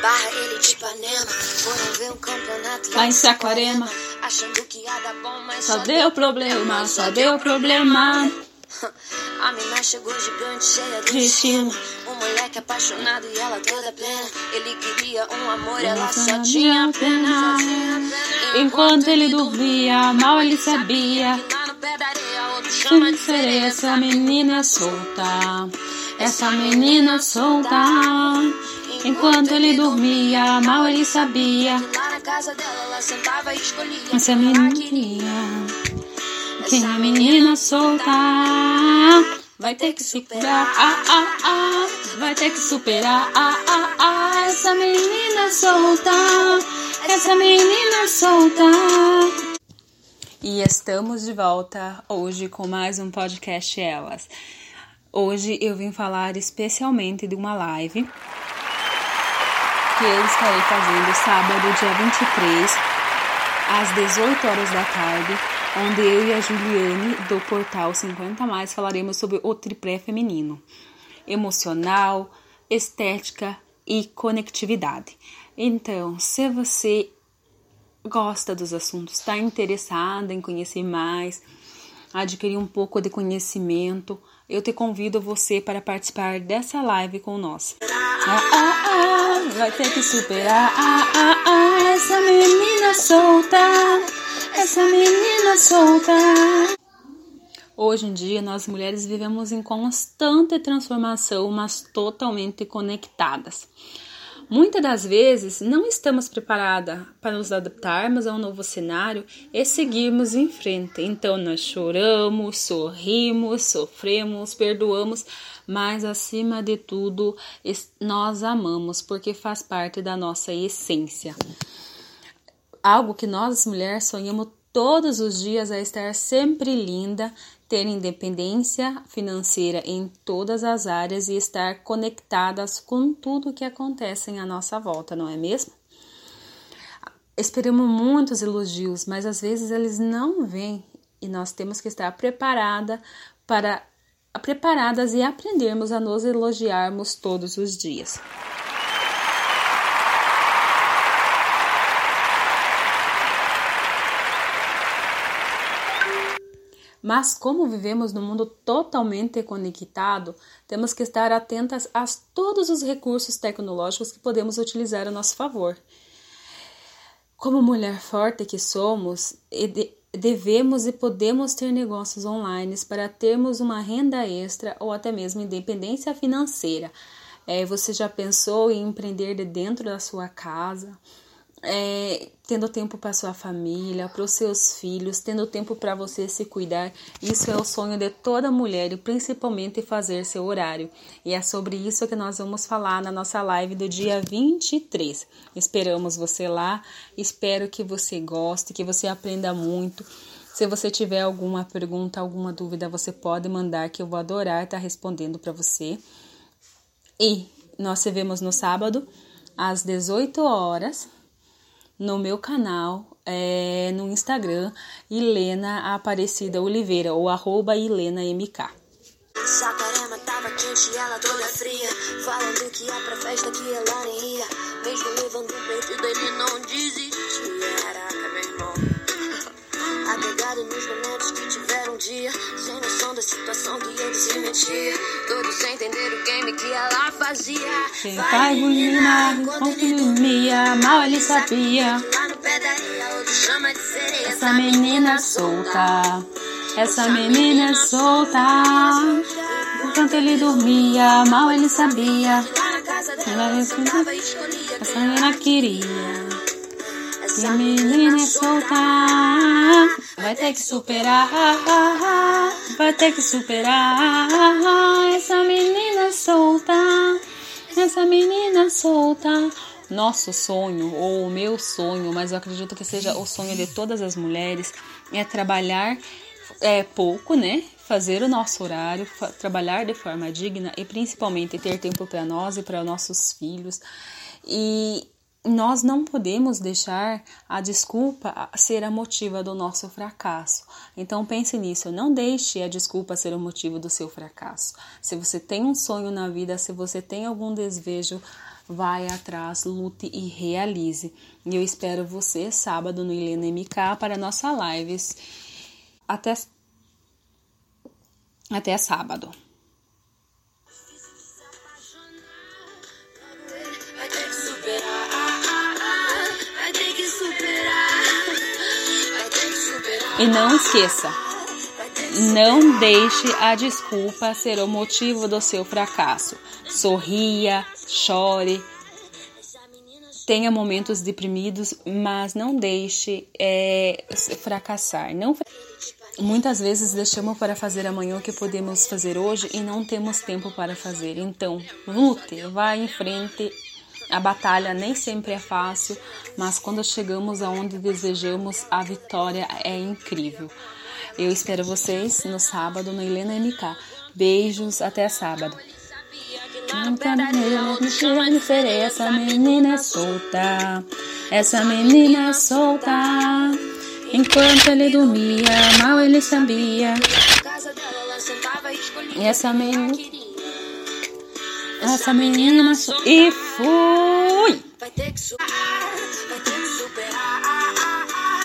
barra, ele de Ipanema. Foram ver um campeonato Lá em Saquarema. Achando que ia dar bom, mas Só deu problema, só deu problema. A mina chegou gigante, cheia de destino. Um moleque apaixonado e ela toda plena. Ele queria um amor, ela Ela só só tinha pena. Enquanto ele dormia, mal ele sabia. Chama de sereia. essa menina solta. Essa menina solta. Enquanto ele dormia, mal ele sabia. Lá na casa dela, ela sentava e escolhia. Essa menina. Quem a menina solta. Vai ter que superar, ah, ah, ah. Vai ter que superar, ah, ah, ah. Essa menina solta. Essa menina solta. E estamos de volta hoje com mais um podcast Elas. Hoje eu vim falar especialmente de uma live que eu estarei fazendo sábado, dia 23, às 18 horas da tarde, onde eu e a Juliane do portal 50 mais falaremos sobre o triplé feminino: emocional, estética e conectividade. Então, se você gosta dos assuntos, está interessada em conhecer mais, adquirir um pouco de conhecimento, eu te convido você para participar dessa live com nós. Ah, ah, ah, vai ter que superar. Ah, ah, ah, essa menina solta, essa menina solta. Hoje em dia, nós mulheres vivemos em constante transformação, mas totalmente conectadas. Muitas das vezes não estamos preparadas para nos adaptarmos a um novo cenário e seguirmos em frente. Então nós choramos, sorrimos, sofremos, perdoamos, mas acima de tudo nós amamos porque faz parte da nossa essência. Algo que nós mulheres sonhamos todos os dias é estar sempre linda, ter independência financeira em todas as áreas e estar conectadas com tudo que acontece à nossa volta, não é mesmo? Esperamos muitos elogios, mas às vezes eles não vêm e nós temos que estar preparada para preparadas e aprendermos a nos elogiarmos todos os dias. Mas como vivemos num mundo totalmente conectado, temos que estar atentas a todos os recursos tecnológicos que podemos utilizar a nosso favor. Como mulher forte que somos, devemos e podemos ter negócios online para termos uma renda extra ou até mesmo independência financeira. É, você já pensou em empreender de dentro da sua casa? É, tendo tempo para sua família, para os seus filhos, tendo tempo para você se cuidar. Isso é o sonho de toda mulher e principalmente fazer seu horário. E é sobre isso que nós vamos falar na nossa live do dia 23. Esperamos você lá, espero que você goste, que você aprenda muito. Se você tiver alguma pergunta, alguma dúvida, você pode mandar que eu vou adorar estar respondendo para você. E nós se vemos no sábado às 18 horas no meu canal, é, no Instagram, Helena Aparecida Oliveira, ou arroba HelenaMK. Saquarema tava quente ela toda fria Falando que ia pra festa que ela nem ia. Mesmo levando perdido ele não desistia. Caraca, meu irmão. Apegado nos momentos que tiveram dia Sem noção da situação que ele se metia Todos sem entender o game que ela fazia Quem faz menina enquanto ele dormia, mal ele sabia. Essa menina solta, essa menina solta. Enquanto ele dormia, mal ele sabia. Ela escolhia Essa menina queria. E a menina é solta, vai ter que superar, vai ter que superar. Essa menina é solta, essa menina é solta. Nosso sonho, ou o meu sonho, mas eu acredito que seja o sonho de todas as mulheres, é trabalhar é, pouco, né? Fazer o nosso horário, trabalhar de forma digna e principalmente ter tempo para nós e para nossos filhos. E nós não podemos deixar a desculpa ser a motiva do nosso fracasso. Então pense nisso, não deixe a desculpa ser o motivo do seu fracasso. Se você tem um sonho na vida, se você tem algum desejo, vai atrás, lute e realize. E eu espero você sábado no Helena MK para nossa lives. Até até sábado. E não esqueça, não deixe a desculpa ser o motivo do seu fracasso. Sorria, chore, tenha momentos deprimidos, mas não deixe é, fracassar. Não Muitas vezes deixamos para fazer amanhã o que podemos fazer hoje e não temos tempo para fazer. Então, lute, vá em frente. A batalha nem sempre é fácil, mas quando chegamos aonde desejamos, a vitória é incrível. Eu espero vocês no sábado no Helena MK. Beijos, até sábado. Nunca me chama de ferer, essa menina é solta, essa menina é solta. Enquanto ele dormia, mal ele sabia. e essa menina. Essa menina e fui.